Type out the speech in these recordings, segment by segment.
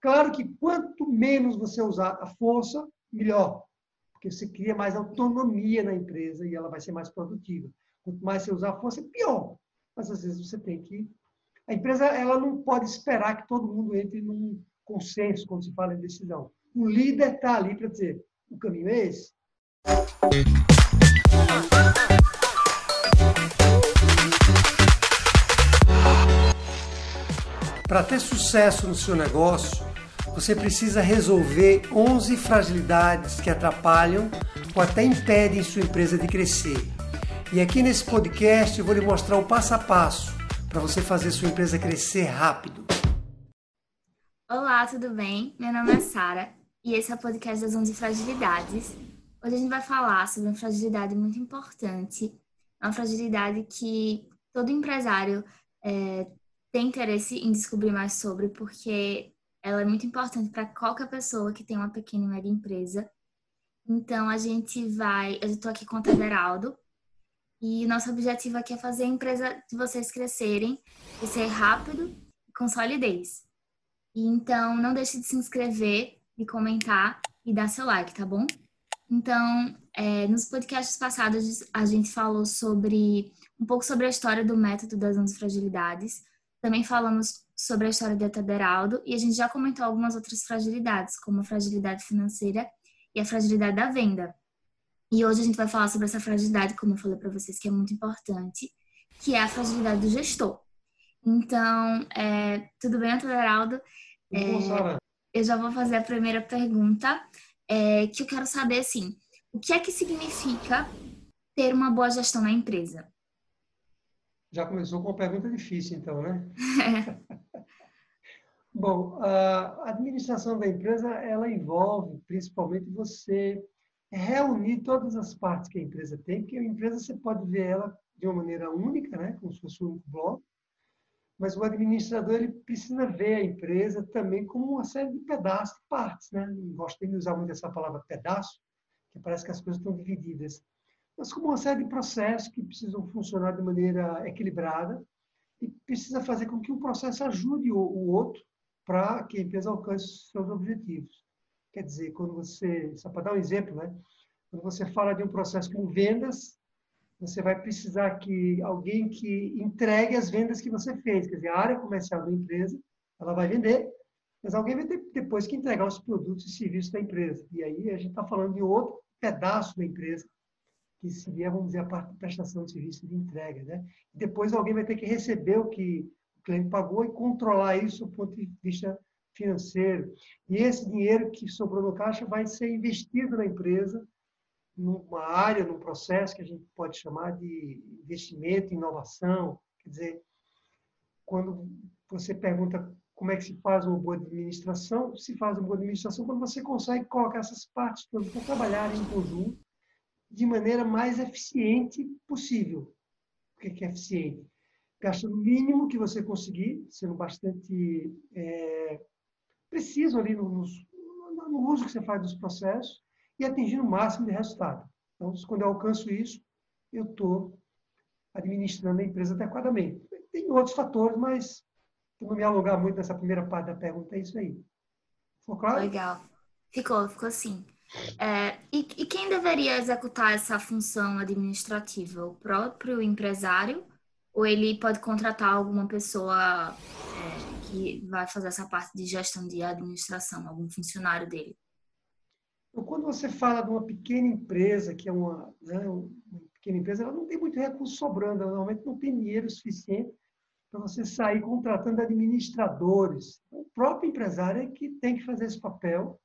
Claro que quanto menos você usar a força, melhor, porque você cria mais autonomia na empresa e ela vai ser mais produtiva. Quanto mais você usar a força, pior. Mas às vezes você tem que. A empresa ela não pode esperar que todo mundo entre num consenso quando se fala em decisão. O líder está ali para dizer: o caminho é esse. Para ter sucesso no seu negócio, você precisa resolver 11 fragilidades que atrapalham ou até impedem sua empresa de crescer. E aqui nesse podcast eu vou lhe mostrar o passo a passo para você fazer sua empresa crescer rápido. Olá, tudo bem? Meu nome é Sara e esse é o podcast das 11 fragilidades. Hoje a gente vai falar sobre uma fragilidade muito importante, uma fragilidade que todo empresário é, tem interesse em descobrir mais sobre, porque ela é muito importante para qualquer pessoa que tem uma pequena e média empresa. Então, a gente vai. Eu estou aqui com o Tederaldo. E nosso objetivo aqui é fazer a empresa de vocês crescerem, crescer rápido e com solidez. E, então, não deixe de se inscrever, de comentar e dar seu like, tá bom? Então, é, nos podcasts passados, a gente falou sobre um pouco sobre a história do método das 11 fragilidades. Também falamos sobre a história de Tederaldo e a gente já comentou algumas outras fragilidades, como a fragilidade financeira e a fragilidade da venda. E hoje a gente vai falar sobre essa fragilidade, como eu falei para vocês, que é muito importante, que é a fragilidade do gestor. Então, é, tudo bem, Tederaldo? É, eu já vou fazer a primeira pergunta, é, que eu quero saber, assim, o que é que significa ter uma boa gestão na empresa? Já começou com uma pergunta difícil, então, né? Bom, a administração da empresa, ela envolve principalmente você reunir todas as partes que a empresa tem, porque a empresa você pode ver ela de uma maneira única, né, como se fosse um único bloco, mas o administrador ele precisa ver a empresa também como uma série de pedaços, partes, né? Não gosto de usar muito essa palavra pedaço, que parece que as coisas estão divididas mas como uma série de processos que precisam funcionar de maneira equilibrada e precisa fazer com que um processo ajude o, outro para que a empresa alcance seus objetivos. Quer dizer, quando você, só para dar um exemplo, né? quando você fala de um processo como vendas, você vai precisar que alguém que entregue as vendas que você fez, quer dizer, a área comercial da empresa, ela vai vender, mas alguém vai ter depois que entregar os produtos e serviços da empresa. E aí a gente está falando de outro pedaço da empresa que seria, vamos dizer, a parte de prestação de serviço de entrega. Né? Depois alguém vai ter que receber o que o cliente pagou e controlar isso do ponto de vista financeiro. E esse dinheiro que sobrou no caixa vai ser investido na empresa, numa área, num processo que a gente pode chamar de investimento, inovação. Quer dizer, quando você pergunta como é que se faz uma boa administração, se faz uma boa administração quando você consegue colocar essas partes para trabalharem em conjunto de maneira mais eficiente possível. O que é eficiente? Gastando o mínimo que você conseguir, sendo bastante é, preciso ali no, no, no, uso que você faz dos processos e atingindo o máximo de resultado. Então, quando eu alcanço isso, eu estou administrando a empresa adequadamente. Tem outros fatores, mas não me alongar muito nessa primeira parte da pergunta, é isso aí. Ficou claro? Legal. Ficou, ficou sim. É, e, e, quem deveria executar essa função administrativa? O próprio empresário? Ou ele pode contratar alguma pessoa é, que vai fazer essa parte de gestão de administração, algum funcionário dele? Então, quando você fala de uma pequena empresa, que é uma, né, uma pequena empresa, ela não tem muito recurso sobrando, normalmente não tem dinheiro suficiente para você sair contratando administradores. O próprio empresário é que tem que fazer esse papel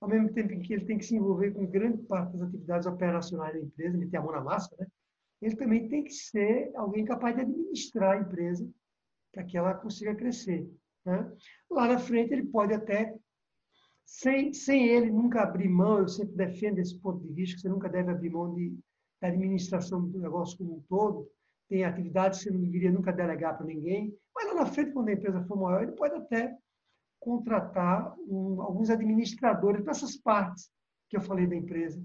ao mesmo tempo em que ele tem que se envolver com grande parte das atividades operacionais da empresa, ele tem a mão na massa, né? ele também tem que ser alguém capaz de administrar a empresa para que ela consiga crescer. Né? Lá na frente, ele pode até, sem, sem ele nunca abrir mão, eu sempre defendo esse ponto de vista, que você nunca deve abrir mão de, da administração do negócio como um todo, tem atividades que você não deveria nunca delegar para ninguém, mas lá na frente, quando a empresa for maior, ele pode até contratar um, alguns administradores para essas partes que eu falei da empresa.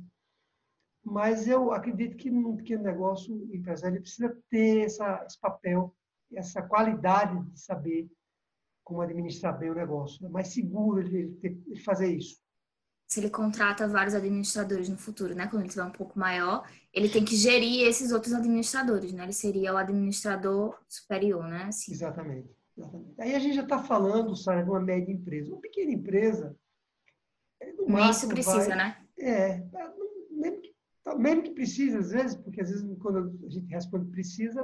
Mas eu acredito que num pequeno negócio, o empresário precisa ter essa, esse papel, essa qualidade de saber como administrar bem o negócio. É mais seguro ele, ele fazer isso. Se ele contrata vários administradores no futuro, né? Quando ele tiver um pouco maior, ele tem que gerir esses outros administradores, né? Ele seria o administrador superior, né? Assim. Exatamente, exatamente. Aí a gente já está falando, Sara, de uma média empresa. Uma pequena empresa. Nem isso precisa, vai... né? É, mesmo que, mesmo que precisa, às vezes, porque às vezes quando a gente responde precisa,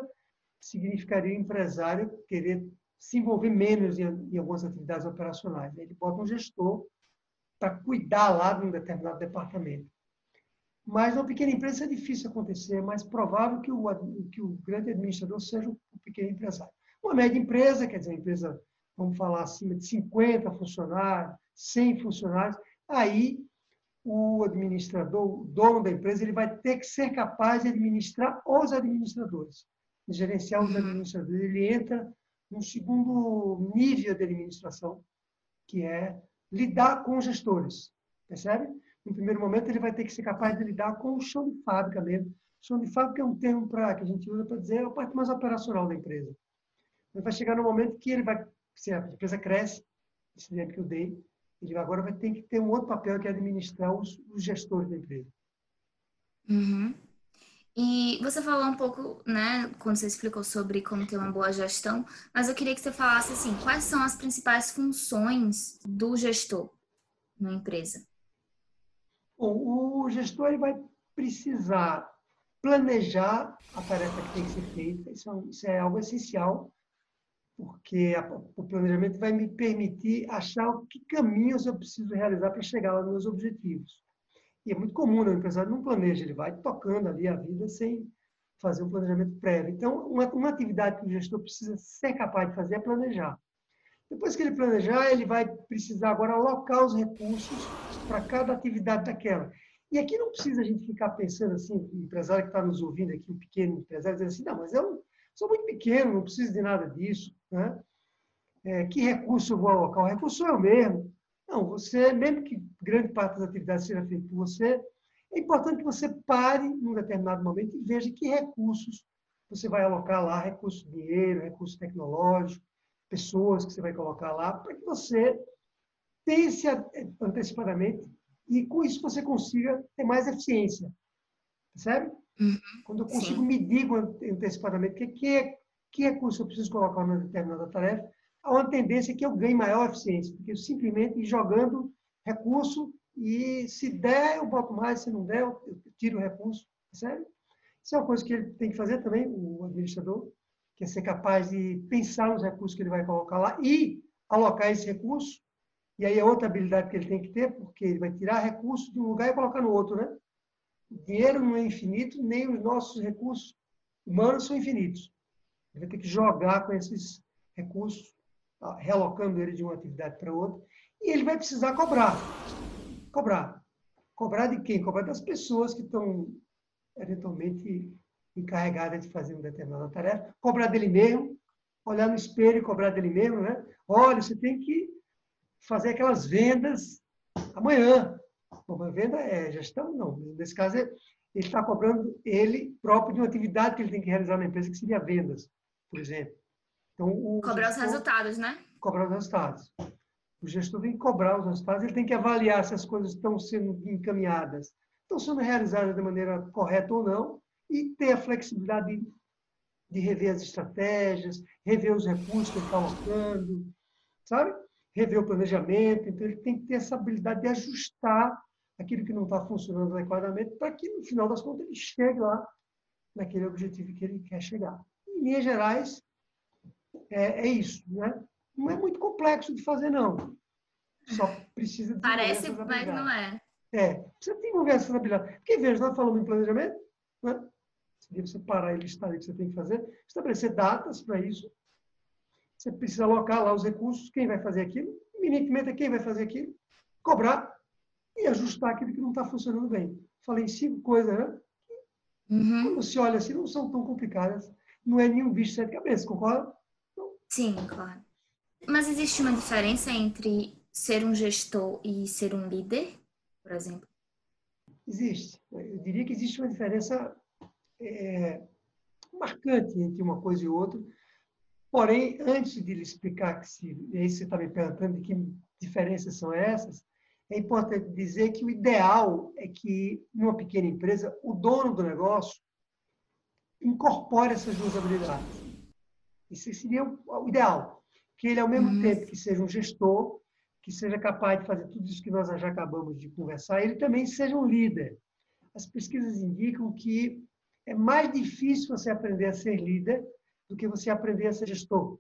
significaria o empresário querer se envolver menos em, em algumas atividades operacionais. Ele bota um gestor para cuidar lá de um determinado departamento. Mas uma pequena empresa é difícil acontecer, é mais provável que o, que o grande administrador seja o pequeno empresário. Uma média empresa, quer dizer, uma empresa, vamos falar, acima de 50 funcionários, 100 funcionários, aí o administrador, o dono da empresa, ele vai ter que ser capaz de administrar os administradores, de gerenciar os uhum. administradores. Ele entra num segundo nível de administração, que é lidar com os gestores, percebe? No primeiro momento, ele vai ter que ser capaz de lidar com o chão de fábrica mesmo. Chão de fábrica é um termo pra, que a gente usa para dizer a parte mais operacional da empresa. Ele vai chegar no momento que ele vai, se a empresa cresce, esse exemplo que eu dei, ele agora vai ter que ter um outro papel que é administrar os, os gestores da empresa. Uhum. E você falou um pouco, né, quando você explicou sobre como ter uma boa gestão, mas eu queria que você falasse assim, quais são as principais funções do gestor na empresa? Bom, o gestor ele vai precisar planejar a tarefa que tem que ser feita, isso é, isso é algo essencial, porque a, o planejamento vai me permitir achar que caminhos eu preciso realizar para chegar aos meus objetivos. E é muito comum, né? o empresário não planeja, ele vai tocando ali a vida sem fazer um planejamento prévio. Então, uma, uma atividade que o gestor precisa ser capaz de fazer é planejar. Depois que ele planejar, ele vai precisar agora alocar os recursos para cada atividade daquela. E aqui não precisa a gente ficar pensando assim, o empresário que está nos ouvindo aqui, um pequeno empresário, dizendo assim, não, mas eu sou muito pequeno, não preciso de nada disso. Né? É, que recurso eu vou alocar? O recurso sou eu mesmo. Não, você, mesmo que grande parte das atividades seja feita por você, é importante que você pare num determinado momento e veja que recursos você vai alocar lá, recursos de dinheiro, recursos tecnológicos, pessoas que você vai colocar lá, para que você pense antecipadamente e com isso você consiga ter mais eficiência. Percebe? Uhum, Quando eu consigo sim. medir antecipadamente que, que, que recurso eu preciso colocar numa determinada tarefa, há uma tendência que eu ganhe maior eficiência, porque eu simplesmente jogando recurso e se der, eu boto mais, se não der, eu tiro o recurso, percebe? Isso é uma coisa que ele tem que fazer também, o administrador, que é ser capaz de pensar nos recursos que ele vai colocar lá e alocar esse recurso. E aí é outra habilidade que ele tem que ter, porque ele vai tirar recursos de um lugar e colocar no outro, né? O dinheiro não é infinito, nem os nossos recursos humanos são infinitos. Ele vai ter que jogar com esses recursos relocando ele de uma atividade para outra, e ele vai precisar cobrar. Cobrar. Cobrar de quem? Cobrar das pessoas que estão eventualmente encarregadas de fazer uma determinada tarefa. Cobrar dele mesmo, olhar no espelho e cobrar dele mesmo, né? Olha, você tem que fazer aquelas vendas amanhã. Uma venda é gestão? Não. Nesse caso, ele está cobrando ele próprio de uma atividade que ele tem que realizar na empresa, que seria vendas, por exemplo. Então, o cobrar gestor, os resultados, né? Cobrar os resultados. O gestor tem que cobrar os resultados, ele tem que avaliar se as coisas estão sendo encaminhadas, estão sendo realizadas de maneira correta ou não, e ter a flexibilidade de, de rever as estratégias, rever os recursos que ele está alocando, sabe? Rever o planejamento. Então, ele tem que ter essa habilidade de ajustar aquilo que não está funcionando adequadamente, para que, no final das contas, ele chegue lá naquele objetivo que ele quer chegar. Em linhas gerais, é, é isso, né? Não é muito complexo de fazer, não. Só precisa de Parece, mas não é. É, precisa desenvolver essas habilidades. Porque, veja, nós falamos em planejamento, né? Você parar e listar o que você tem que fazer, estabelecer datas para isso. Você precisa alocar lá os recursos, quem vai fazer aquilo, eminentemente é quem vai fazer aquilo, cobrar e ajustar aquilo que não está funcionando bem. Falei cinco coisas, né? Uhum. Quando se olha assim, não são tão complicadas. Não é nenhum bicho de sete cabeças, concorda? Sim, claro. Mas existe uma diferença entre ser um gestor e ser um líder, por exemplo? Existe. Eu diria que existe uma diferença é, marcante entre uma coisa e outra. Porém, antes de lhe explicar que se, e aí você está me perguntando de que diferenças são essas, é importante dizer que o ideal é que, numa pequena empresa, o dono do negócio incorpore essas duas habilidades. Isso seria o ideal. Que ele, ao mesmo uhum. tempo que seja um gestor, que seja capaz de fazer tudo isso que nós já acabamos de conversar, ele também seja um líder. As pesquisas indicam que é mais difícil você aprender a ser líder do que você aprender a ser gestor.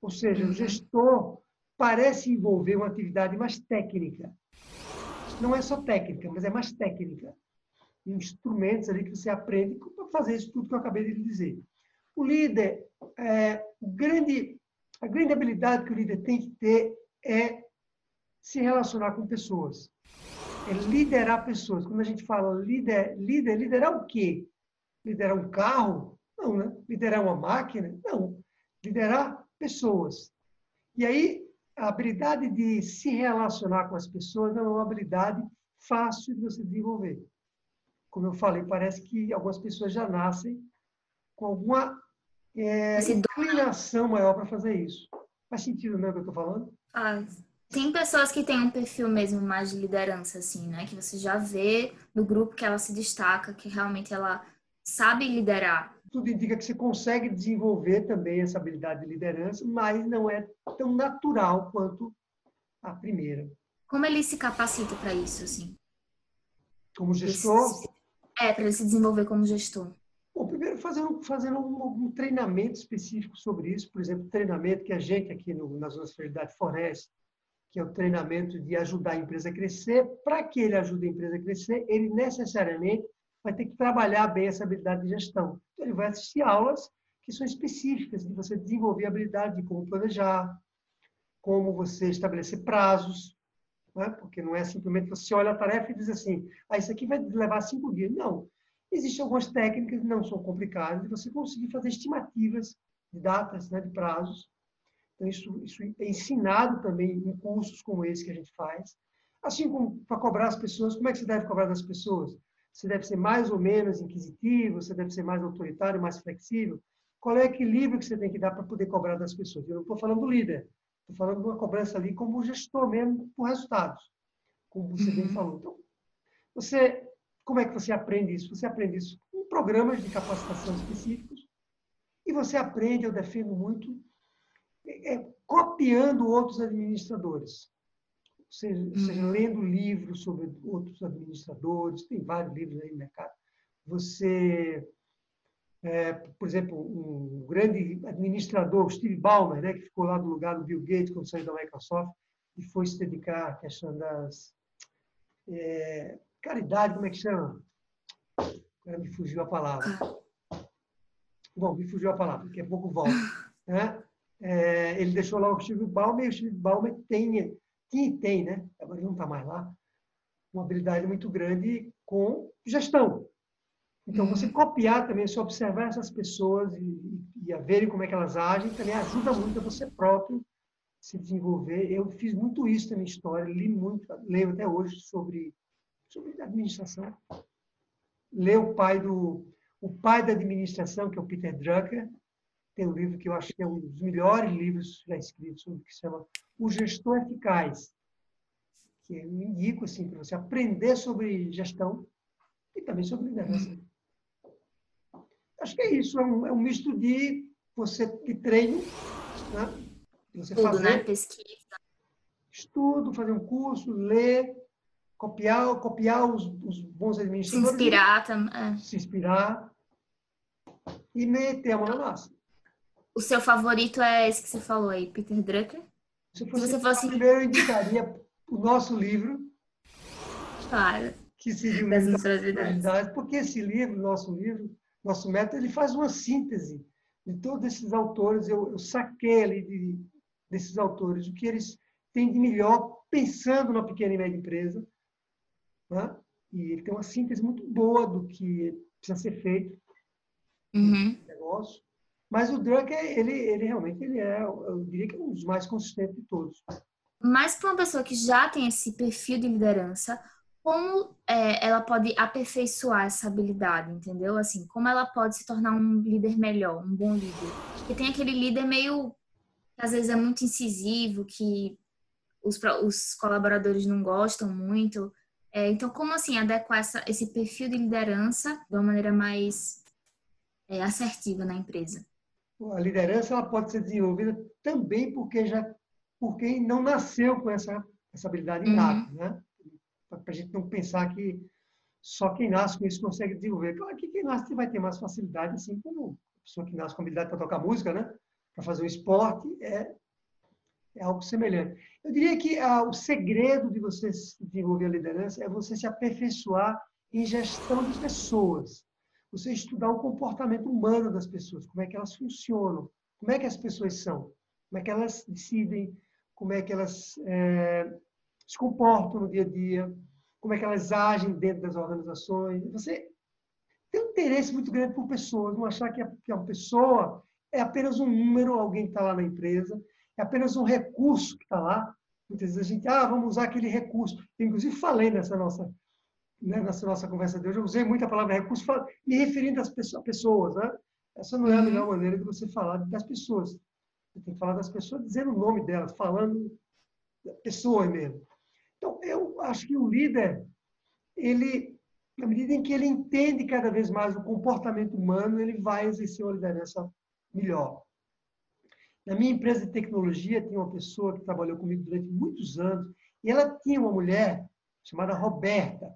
Ou seja, o uhum. gestor parece envolver uma atividade mais técnica. Não é só técnica, mas é mais técnica. Instrumentos ali que você aprende para fazer isso tudo que eu acabei de dizer. O líder, é, o grande, a grande habilidade que o líder tem que ter é se relacionar com pessoas. É liderar pessoas. Quando a gente fala líder, líder, liderar o quê? Liderar um carro? Não, né? Liderar uma máquina? Não. Liderar pessoas. E aí, a habilidade de se relacionar com as pessoas não é uma habilidade fácil de você desenvolver. Como eu falei, parece que algumas pessoas já nascem com alguma é, inclinação maior para fazer isso. Faz sentido, né, o que eu estou falando? Faz. Tem pessoas que têm um perfil mesmo mais de liderança, assim, né? Que você já vê no grupo que ela se destaca, que realmente ela sabe liderar tudo indica que você consegue desenvolver também essa habilidade de liderança, mas não é tão natural quanto a primeira. Como ele se capacita para isso, assim? Como gestor? É, para ele se desenvolver como gestor. Bom, primeiro fazendo, fazendo um, um, treinamento específico sobre isso, por exemplo, treinamento que a gente aqui no, na Zona Fidelidade fornece, que é o treinamento de ajudar a empresa a crescer. Para que ele ajude a empresa a crescer, ele necessariamente vai ter que trabalhar bem essa habilidade de gestão. Então, ele vai assistir aulas que são específicas de você desenvolver a habilidade de como planejar, como você estabelecer prazos, né? porque não é simplesmente você olha a tarefa e diz assim, ah, isso aqui vai levar cinco dias. Não. Existem algumas técnicas não são complicadas de você conseguir fazer estimativas de datas, né, de prazos. Então, isso, isso é ensinado também em cursos como esse que a gente faz. Assim como para cobrar as pessoas, como é que você deve cobrar das pessoas? Você deve ser mais ou menos inquisitivo, você deve ser mais autoritário, mais flexível. Qual é o equilíbrio que você tem que dar para poder cobrar das pessoas? Eu não estou falando do líder, estou falando de uma cobrança ali como gestor mesmo, por resultados, como você bem uhum. falou. Então, você, como é que você aprende isso? Você aprende isso com programas de capacitação específicos e você aprende, eu defendo muito, é, copiando outros administradores seja, seja uhum. lendo livros sobre outros administradores, tem vários livros aí no mercado. Você, é, por exemplo, um grande administrador, Steve Ballmer, né, que ficou lá no lugar do Bill Gates quando saiu da Microsoft e foi se dedicar à questão das é, caridade, como é que chama? Agora me fugiu a palavra. Bom, me fugiu a palavra, daqui a pouco volta. Né? É, ele deixou lá o Steve Ballmer e o Steve Ballmer tem que tem, né? Agora não está mais lá, uma habilidade muito grande com gestão. Então, uhum. você copiar também, se observar essas pessoas e, e a verem como é que elas agem, também ajuda muito a você próprio se desenvolver. Eu fiz muito isso na minha história, li muito, leio até hoje sobre, sobre administração. Leio o pai do o pai da administração, que é o Peter Drucker, tem um livro que eu acho que é um dos melhores livros já escritos que se chama O Gestor Eficaz, que eu indico assim para você aprender sobre gestão e também sobre liderança. Acho que é isso, é um, é um misto de você de treino, né? você Tudo, fazer né? pesquisa, estudo, fazer um curso, ler, copiar, copiar os, os bons administradores, se inspirar também, se inspirar e meter a mão na massa. O seu favorito é esse que você falou aí, Peter Drucker? Se, fosse, Se você fosse... Primeiro eu indicaria o nosso livro. Claro. Que seria o livro porque esse livro, nosso livro, nosso método, ele faz uma síntese de todos esses autores. Eu, eu saquei ali de, desses autores o que eles têm de melhor pensando na pequena e média empresa. Né? E ele tem uma síntese muito boa do que precisa ser feito uhum. negócio. Mas o Drucker, ele, ele realmente ele é, eu diria que é um dos mais consistentes de todos. Mas para uma pessoa que já tem esse perfil de liderança, como é, ela pode aperfeiçoar essa habilidade, entendeu? Assim, como ela pode se tornar um líder melhor, um bom líder. Porque tem aquele líder meio, que às vezes é muito incisivo, que os, os colaboradores não gostam muito. É, então, como assim adequar essa, esse perfil de liderança de uma maneira mais é, assertiva na empresa? A liderança ela pode ser desenvolvida também porque já por quem não nasceu com essa, essa habilidade inata, uhum. né? Para a gente não pensar que só quem nasce com isso consegue desenvolver. Claro que quem nasce vai ter mais facilidade, assim como a pessoa que nasce com habilidade para tocar música, né? Para fazer um esporte, é, é algo semelhante. Eu diria que ah, o segredo de você desenvolver a liderança é você se aperfeiçoar em gestão de pessoas. Você estudar o comportamento humano das pessoas, como é que elas funcionam, como é que as pessoas são, como é que elas decidem, como é que elas é, se comportam no dia a dia, como é que elas agem dentro das organizações. Você tem um interesse muito grande por pessoas, não achar que a, uma pessoa é apenas um número, alguém que está lá na empresa, é apenas um recurso que está lá. Muitas vezes a gente, ah, vamos usar aquele recurso. Eu, inclusive, falei nessa nossa, né, nessa nossa conversa de hoje, eu usei muito a palavra recurso, me referindo às pessoas. Né? Essa não é a melhor uhum. maneira de você falar das pessoas. Você tem que falar das pessoas dizendo o nome delas, falando da pessoa mesmo. Então, eu acho que o líder, ele, na medida em que ele entende cada vez mais o comportamento humano, ele vai exercer uma liderança melhor. Na minha empresa de tecnologia, tinha uma pessoa que trabalhou comigo durante muitos anos, e ela tinha uma mulher chamada Roberta.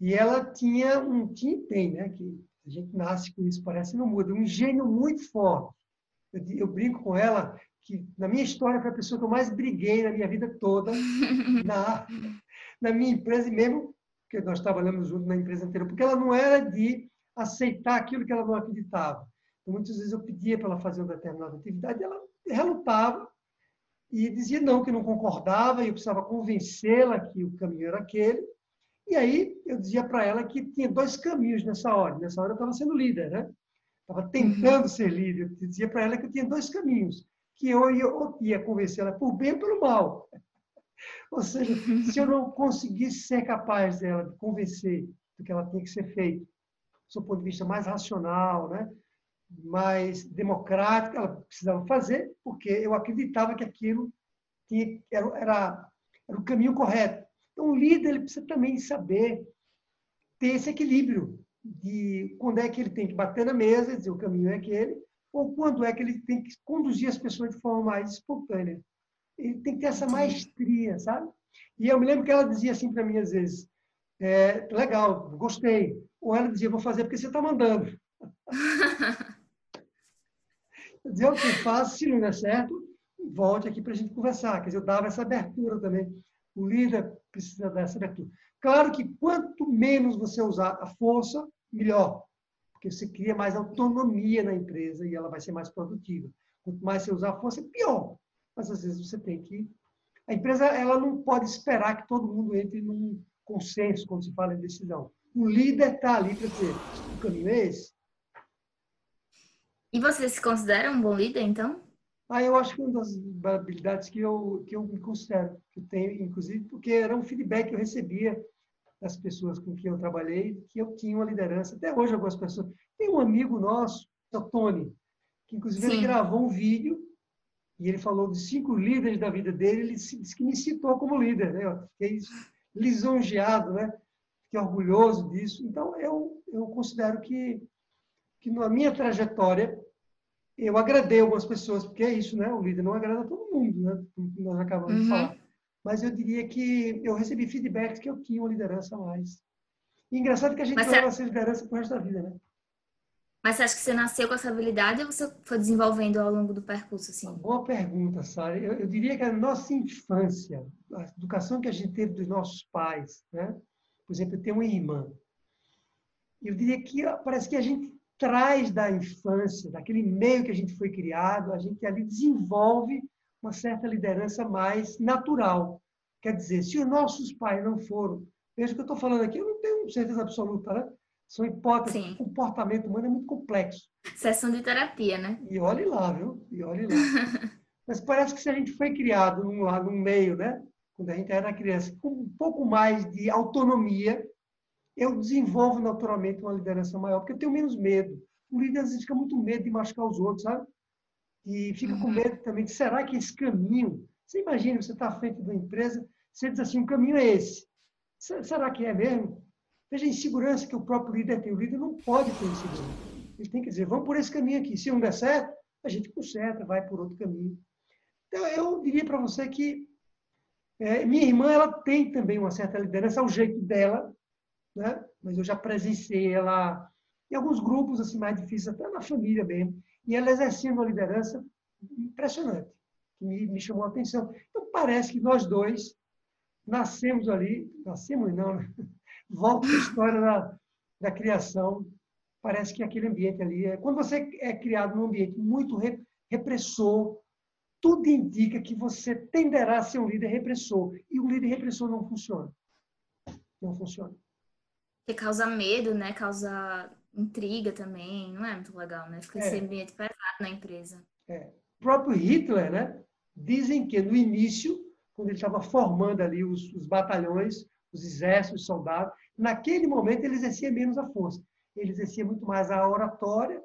E ela tinha um, tinha tem, né, que a gente nasce com isso, parece não muda, um gênio muito forte. Eu, eu brinco com ela que na minha história foi a pessoa que eu mais briguei na minha vida toda na, na minha empresa e mesmo que nós trabalhamos juntos na empresa anterior, porque ela não era de aceitar aquilo que ela não acreditava. Então, muitas vezes eu pedia para ela fazer uma determinada atividade, ela relutava e dizia não, que não concordava, e eu precisava convencê-la que o caminho era aquele. E aí eu dizia para ela que tinha dois caminhos nessa hora. Nessa hora eu estava sendo líder, né? Estava tentando ser líder. Eu dizia para ela que eu tinha dois caminhos, que eu ia, ia convencê-la por bem ou pelo mal. Ou seja, se eu não conseguisse ser capaz dela de convencer do que ela tinha que ser feito, do ponto de vista mais racional, né? mais democrática, ela precisava fazer, porque eu acreditava que aquilo tinha, era, era, era o caminho correto. Então, o líder ele precisa também saber ter esse equilíbrio de quando é que ele tem que bater na mesa, dizer o caminho é aquele, ou quando é que ele tem que conduzir as pessoas de forma mais espontânea. Ele tem que ter essa maestria, sabe? E eu me lembro que ela dizia assim para mim às vezes, é, legal, gostei. Ou ela dizia, vou fazer porque você está mandando. eu dizia, ok, faço, se não der certo, volte aqui para a gente conversar. Quer dizer, eu dava essa abertura também. O líder precisa dessa abertura. Claro que quanto menos você usar a força, melhor. Porque você cria mais autonomia na empresa e ela vai ser mais produtiva. Quanto mais você usar a força, pior. Mas às vezes você tem que. A empresa ela não pode esperar que todo mundo entre num consenso quando se fala em decisão. O líder está ali para dizer: o caminho é esse. E você se considera um bom líder, então? Ah, eu acho que uma das habilidades que eu, que eu me considero, que eu tenho, inclusive, porque era um feedback que eu recebia das pessoas com quem eu trabalhei, que eu tinha uma liderança. Até hoje, algumas pessoas. Tem um amigo nosso, o Tony, que inclusive Sim. ele gravou um vídeo e ele falou de cinco líderes da vida dele. Ele disse que me citou como líder, né? Eu fiquei lisonjeado, né? Fiquei orgulhoso disso. Então, eu, eu considero que, que na minha trajetória eu agradei algumas pessoas, porque é isso, né? O líder não agrada todo mundo, né? Como nós acabamos uhum. de falar. Mas eu diria que eu recebi feedbacks que eu tinha uma liderança mais. E engraçado que a gente Mas leva essa liderança pro resto da vida, né? Mas você acha que você nasceu com essa habilidade ou você foi desenvolvendo ao longo do percurso, assim? Boa pergunta, Sara. Eu, eu, diria que a nossa infância, a educação que a gente teve dos nossos pais, né? Por exemplo, eu tenho uma irmã. Eu diria que parece que a gente traz da infância, daquele meio que a gente foi criado, a gente ali desenvolve uma certa liderança mais natural. Quer dizer, se os nossos pais não foram, veja o que eu estou falando aqui, eu não tenho certeza absoluta, né? São hipóteses, Sim. o comportamento humano é muito complexo. Sessão de terapia, né? E olhe lá, viu? E olhe lá. Mas parece que se a gente foi criado num, lá, num meio, né? quando a gente era criança, com um pouco mais de autonomia, eu desenvolvo naturalmente uma liderança maior, porque eu tenho menos medo. O líder às vezes fica muito medo de machucar os outros, sabe? E fica com uhum. medo também de será que esse caminho. Você imagina, você está à frente de uma empresa, você diz assim: o caminho é esse. Será que é mesmo? Veja a insegurança que o próprio líder tem. O líder não pode ter insegurança. Ele tem que dizer: vamos por esse caminho aqui. Se não der certo, a gente conserta, vai por outro caminho. Então, eu diria para você que é, minha irmã ela tem também uma certa liderança ao jeito dela, né? mas eu já presenciei ela em alguns grupos assim mais difíceis, até na família mesmo, e ela exercia uma liderança impressionante, que me, me chamou a atenção. Então, parece que nós dois nascemos ali, nascemos não, né? volta a história da, da criação, parece que aquele ambiente ali, é, quando você é criado num ambiente muito repressor, tudo indica que você tenderá a ser um líder repressor. E o líder repressor não funciona. Não funciona. Que causa medo, né? Causa intriga também. Não é muito legal, né? Fica é. esse ambiente pesado na empresa. É. O próprio Hitler, né? Dizem que no início, quando ele estava formando ali os, os batalhões, os exércitos, os soldados, naquele momento ele exercia menos a força. Ele exercia muito mais a oratória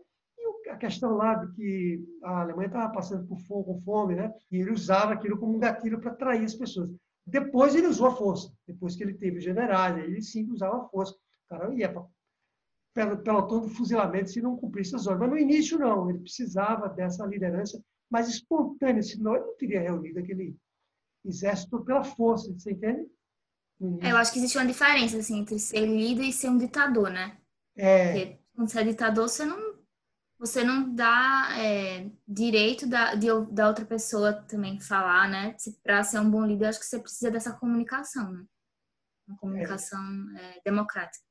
a questão lá de que a Alemanha estava passando por fome, com fome, né? E ele usava aquilo como um gatilho para atrair as pessoas. Depois ele usou a força. Depois que ele teve generais, ele sim usava a força. O cara ia para pelotão de fuzilamento se não cumprisse as ordens. Mas no início não, ele precisava dessa liderança mais espontânea, senão ele não teria reunido aquele exército pela força, você entende? É, eu acho que existe uma diferença assim, entre ser líder e ser um ditador, né? É. Porque quando você é ditador, você não você não dá é, direito da, de, da outra pessoa também falar, né? Para ser um bom líder, acho que você precisa dessa comunicação, né? Uma comunicação. É, democrática.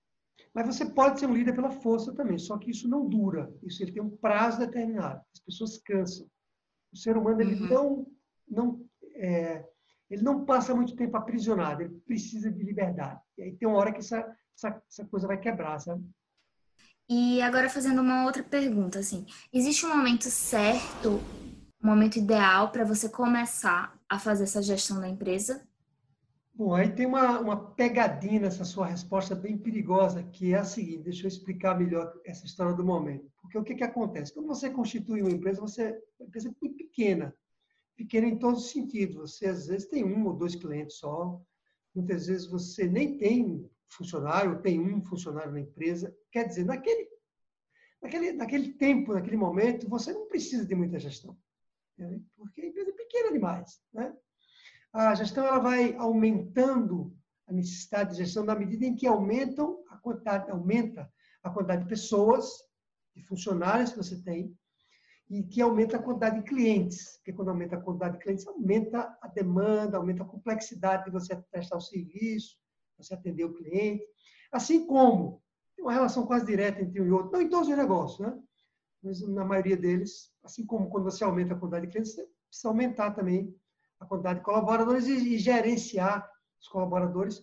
Mas você pode ser um líder pela força também, só que isso não dura. Isso ele tem um prazo determinado. As pessoas cansam. O ser humano ele uhum. não, não é, ele não passa muito tempo aprisionado. Ele precisa de liberdade. E aí tem uma hora que essa, essa, essa coisa vai quebrar, sabe? E agora fazendo uma outra pergunta, assim, existe um momento certo, um momento ideal para você começar a fazer essa gestão da empresa? Bom, aí tem uma, uma pegadinha nessa sua resposta bem perigosa, que é a seguinte, deixa eu explicar melhor essa história do momento. Porque o que, que acontece? Quando você constitui uma empresa, você uma empresa é muito pequena, pequena em todos os sentidos. Você, às vezes, tem um ou dois clientes só, muitas vezes você nem tem funcionário, tem um funcionário na empresa. Quer dizer, naquele, naquele, naquele tempo, naquele momento, você não precisa de muita gestão, né? porque a empresa é pequena demais. Né? A gestão ela vai aumentando a necessidade de gestão na medida em que aumentam a quantidade, aumenta a quantidade de pessoas, de funcionários que você tem, e que aumenta a quantidade de clientes, porque quando aumenta a quantidade de clientes, aumenta a demanda, aumenta a complexidade de você prestar o serviço, você atender o cliente. Assim como tem uma relação quase direta entre um e outro, não em todos os negócios, né? mas na maioria deles, assim como quando você aumenta a quantidade de clientes, você precisa aumentar também a quantidade de colaboradores e, e gerenciar os colaboradores.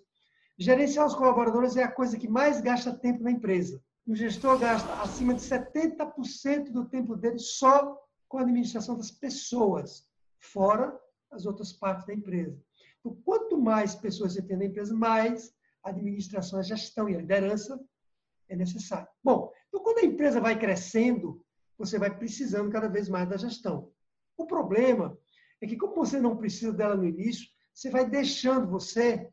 Gerenciar os colaboradores é a coisa que mais gasta tempo na empresa. O gestor gasta acima de 70% do tempo dele só com a administração das pessoas, fora as outras partes da empresa. Então, quanto mais pessoas você tem na empresa, mais a administração, a gestão e a liderança é necessário. Bom, então quando a empresa vai crescendo, você vai precisando cada vez mais da gestão. O problema é que como você não precisa dela no início, você vai deixando você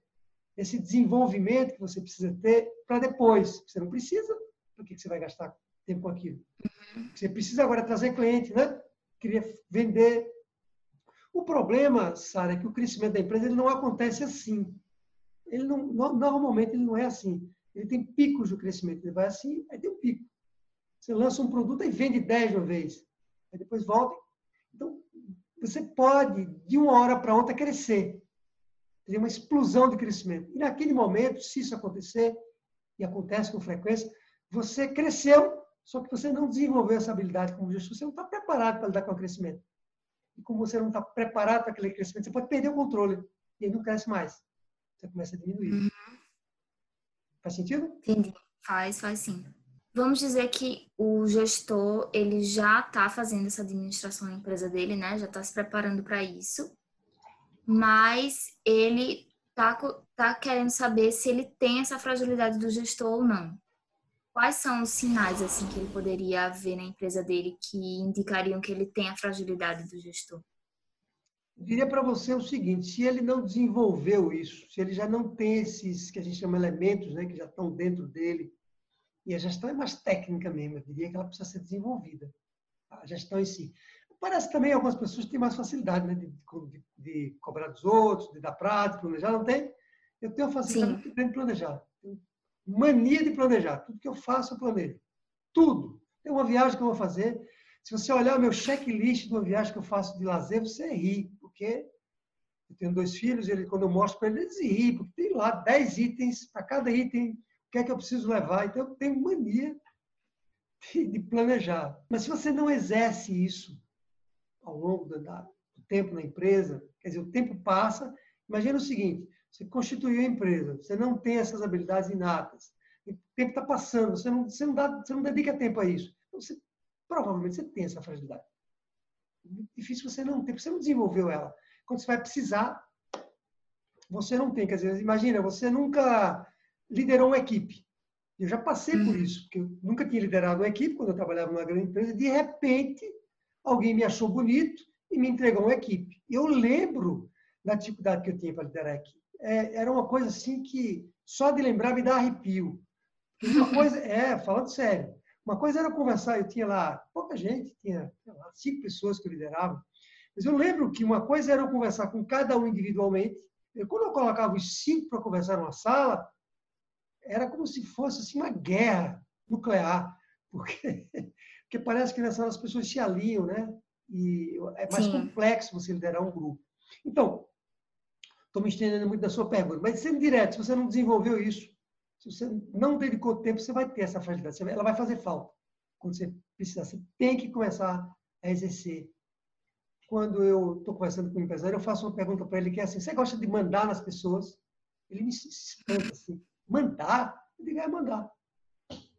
esse desenvolvimento que você precisa ter para depois. Você não precisa, por que você vai gastar tempo com aquilo? Uhum. Você precisa agora trazer cliente, né? Queria vender, o problema, Sara, é que o crescimento da empresa ele não acontece assim. Ele não, normalmente ele não é assim. Ele tem picos de crescimento. Ele vai assim, aí tem um pico. Você lança um produto e vende 10 de uma vez. Aí depois volta. Você pode, de uma hora para outra, crescer. Ter uma explosão de crescimento. E naquele momento, se isso acontecer, e acontece com frequência, você cresceu, só que você não desenvolveu essa habilidade como gestor. Você não está preparado para lidar com o crescimento. E como você não está preparado para aquele crescimento, você pode perder o controle. E aí não cresce mais. Você começa a diminuir. Uhum. Faz sentido? Entendi. Faz, faz sim. Vamos dizer que o gestor ele já está fazendo essa administração na empresa dele, né? Já está se preparando para isso. mas ele tá, tá querendo saber se ele tem essa fragilidade do gestor ou não. Quais são os sinais assim que ele poderia ver na empresa dele que indicariam que ele tem a fragilidade do gestor? Eu diria para você o seguinte: se ele não desenvolveu isso, se ele já não tem esses que a gente chama elementos, né, que já estão dentro dele, e a gestão é mais técnica mesmo, eu diria que ela precisa ser desenvolvida, a gestão em si. Parece também algumas pessoas têm mais facilidade né, de, de, de cobrar dos outros, de dar prazo, de planejar, não tem? Eu tenho facilidade muito grande de planejar. Mania de planejar. Tudo que eu faço, eu planejo. Tudo. Tem uma viagem que eu vou fazer. Se você olhar o meu checklist de uma viagem que eu faço de lazer, você ri, porque eu tenho dois filhos e ele, quando eu mostro para eles, eles riem, porque tem lá 10 itens, para cada item, que é que eu preciso levar. Então, eu tenho mania de, de planejar. Mas se você não exerce isso ao longo do, do tempo na empresa, quer dizer, o tempo passa. Imagina o seguinte: você constituiu a empresa, você não tem essas habilidades inatas, o tempo está passando, você não, você, não dá, você não dedica tempo a isso. Então, você, provavelmente você tem essa fragilidade. É difícil você não ter, porque você não desenvolveu ela. Quando você vai precisar, você não tem. Quer dizer, imagina, você nunca liderou uma equipe. Eu já passei por uhum. isso, porque eu nunca tinha liderado uma equipe quando eu trabalhava numa grande empresa. De repente, alguém me achou bonito e me entregou uma equipe. Eu lembro da dificuldade que eu tinha para liderar a equipe. É, era uma coisa assim que só de lembrar me dá arrepio. Uma coisa, é, falando sério, uma coisa era conversar, eu tinha lá pouca gente, tinha lá, cinco pessoas que eu liderava, mas eu lembro que uma coisa era eu conversar com cada um individualmente. Eu, quando eu colocava os cinco para conversar numa sala, era como se fosse assim, uma guerra nuclear, porque porque parece que nessa hora as pessoas se alinham, né? E é mais Sim. complexo você liderar um grupo. Então, estou me estendendo muito da sua pergunta, mas sendo direto, se você não desenvolveu isso, se você não dedicou tempo, você vai ter essa fragilidade, ela vai fazer falta quando você precisar. Você tem que começar a exercer. Quando eu estou conversando com um empresário, eu faço uma pergunta para ele que é assim: você gosta de mandar nas pessoas? Ele me espanta assim: mandar? Eu digo: é mandar.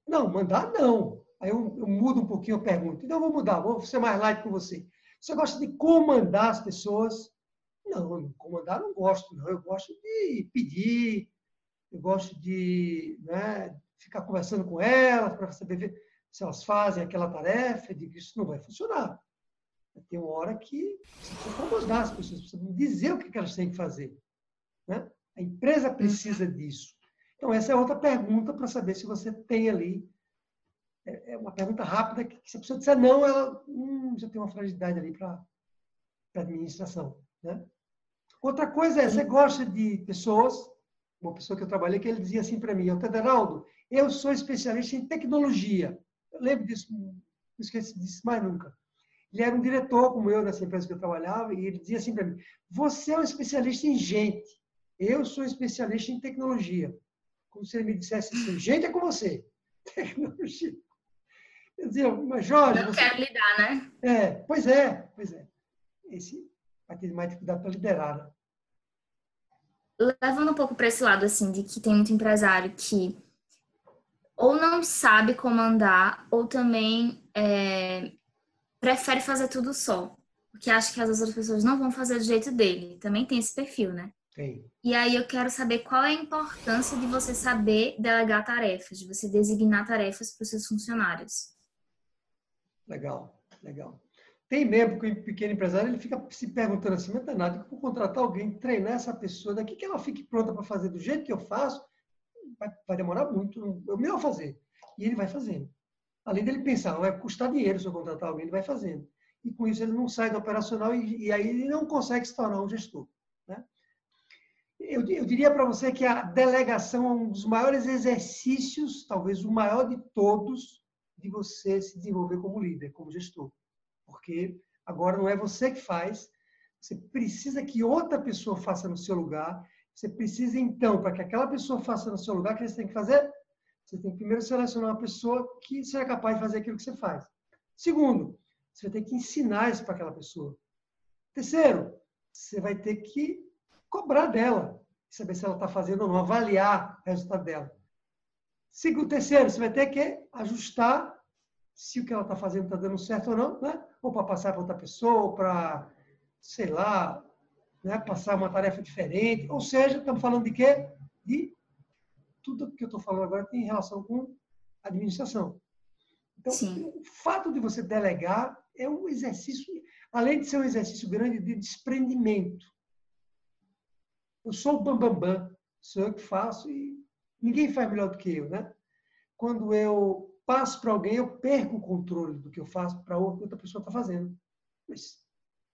Não, mandar não. Aí eu, eu, mudo um pouquinho a pergunta. Então eu vou mudar, vou ser mais light com você. Você gosta de comandar as pessoas? Não, comandar não gosto, não. Eu gosto de pedir, eu gosto de né, ficar conversando com elas para saber se elas fazem aquela tarefa. Eu digo, isso não vai funcionar. Tem uma hora que você precisa comandar as pessoas, precisa dizer o que elas têm que fazer. Né? A empresa precisa uhum. disso. Então, essa é outra pergunta para saber se você tem ali é, é uma pergunta rápida que, se a pessoa disser não, ela hum, já tem uma fragilidade ali para a administração. Né? Outra coisa é, você gosta de pessoas, uma pessoa que eu trabalhei, que ele dizia assim para mim, Tederaldo, eu sou especialista em tecnologia. Eu lembro disso, não esqueci disso mais nunca. Ele era um diretor, como eu, nessa empresa que eu trabalhava, e ele dizia assim para mim, você é um especialista em gente, eu sou especialista em tecnologia. Como se ele me dissesse assim, gente é com você, tecnologia. Quer dizer, mas Jorge. Não você... quero lidar, né? É, pois é, pois é. Esse vai ter mais dificuldade para liderar, né? Levando um pouco para esse lado, assim, de que tem muito empresário que ou não sabe comandar, ou também é, prefere fazer tudo só. Porque acha que as outras pessoas não vão fazer do jeito dele. Também tem esse perfil, né? E aí eu quero saber qual é a importância de você saber delegar tarefas, de você designar tarefas para os seus funcionários. Legal, legal. Tem mesmo que o pequeno empresário ele fica se perguntando assim, mas danado, que vou contratar alguém, treinar essa pessoa, daqui que ela fique pronta para fazer do jeito que eu faço, vai, vai demorar muito, eu melhor fazer. E ele vai fazendo. Além dele pensar, vai custar dinheiro se eu contratar alguém, ele vai fazendo. E com isso ele não sai do operacional e, e aí ele não consegue se tornar um gestor. Eu, eu diria para você que a delegação é um dos maiores exercícios, talvez o maior de todos, de você se desenvolver como líder, como gestor. Porque agora não é você que faz, você precisa que outra pessoa faça no seu lugar. Você precisa, então, para que aquela pessoa faça no seu lugar, o que você tem que fazer? Você tem que primeiro selecionar uma pessoa que seja capaz de fazer aquilo que você faz. Segundo, você vai ter que ensinar isso para aquela pessoa. Terceiro, você vai ter que cobrar dela, saber se ela está fazendo ou não, avaliar o resultado dela. Segundo, terceiro, você vai ter que ajustar se o que ela está fazendo está dando certo ou não, né? Ou para passar para outra pessoa, ou para, sei lá, né? passar uma tarefa diferente. Ou seja, estamos falando de quê? De tudo que eu estou falando agora tem relação com administração. Então, Sim. o fato de você delegar é um exercício, além de ser um exercício grande de desprendimento. Eu sou o bambambam, bam, bam, sou eu que faço e ninguém faz melhor do que eu, né? Quando eu passo para alguém, eu perco o controle do que eu faço para outra pessoa está fazendo. Mas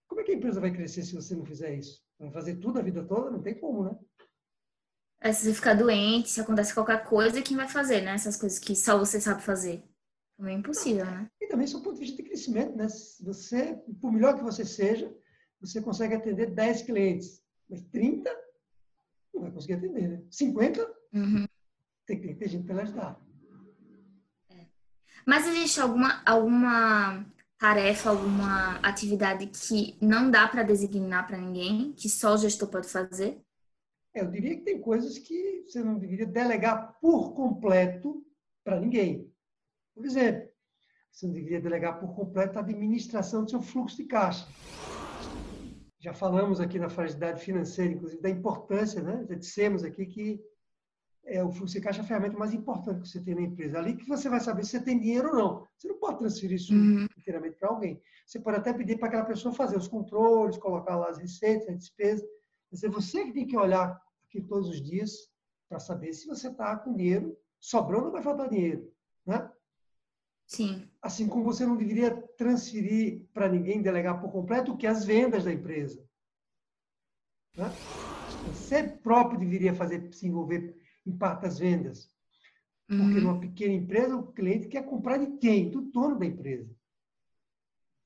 como é que a empresa vai crescer se você não fizer isso? Vai fazer tudo a vida toda? Não tem como, né? É, se você ficar doente, se acontece qualquer coisa, quem vai fazer, né? Essas coisas que só você sabe fazer. É impossível, né? E também, do ponto de vista de crescimento, né? Você, por melhor que você seja, você consegue atender 10 clientes. Mas 30, não vai conseguir atender, né? 50, uhum. tem que ter gente para ajudar. É. Mas existe alguma, alguma tarefa, alguma atividade que não dá para designar para ninguém, que só o gestor pode fazer? É, eu diria que tem coisas que você não deveria delegar por completo para ninguém. Por exemplo, você não deveria delegar por completo a administração do seu fluxo de caixa. Já falamos aqui na fragilidade financeira, inclusive, da importância, né? Já dissemos aqui que é, o fluxo de caixa é a ferramenta mais importante que você tem na empresa. Ali que você vai saber se você tem dinheiro ou não. Você não pode transferir isso uhum. inteiramente para alguém. Você pode até pedir para aquela pessoa fazer os controles, colocar lá as receitas, as despesas. Mas é você que tem que olhar aqui todos os dias para saber se você está com dinheiro sobrando ou vai faltar dinheiro. Né? Sim. Assim como você não deveria transferir para ninguém, delegar por completo, o que as vendas da empresa. Né? Você próprio deveria fazer, se envolver em parte das vendas. Porque uhum. numa pequena empresa, o cliente quer comprar de quem? Do dono da empresa.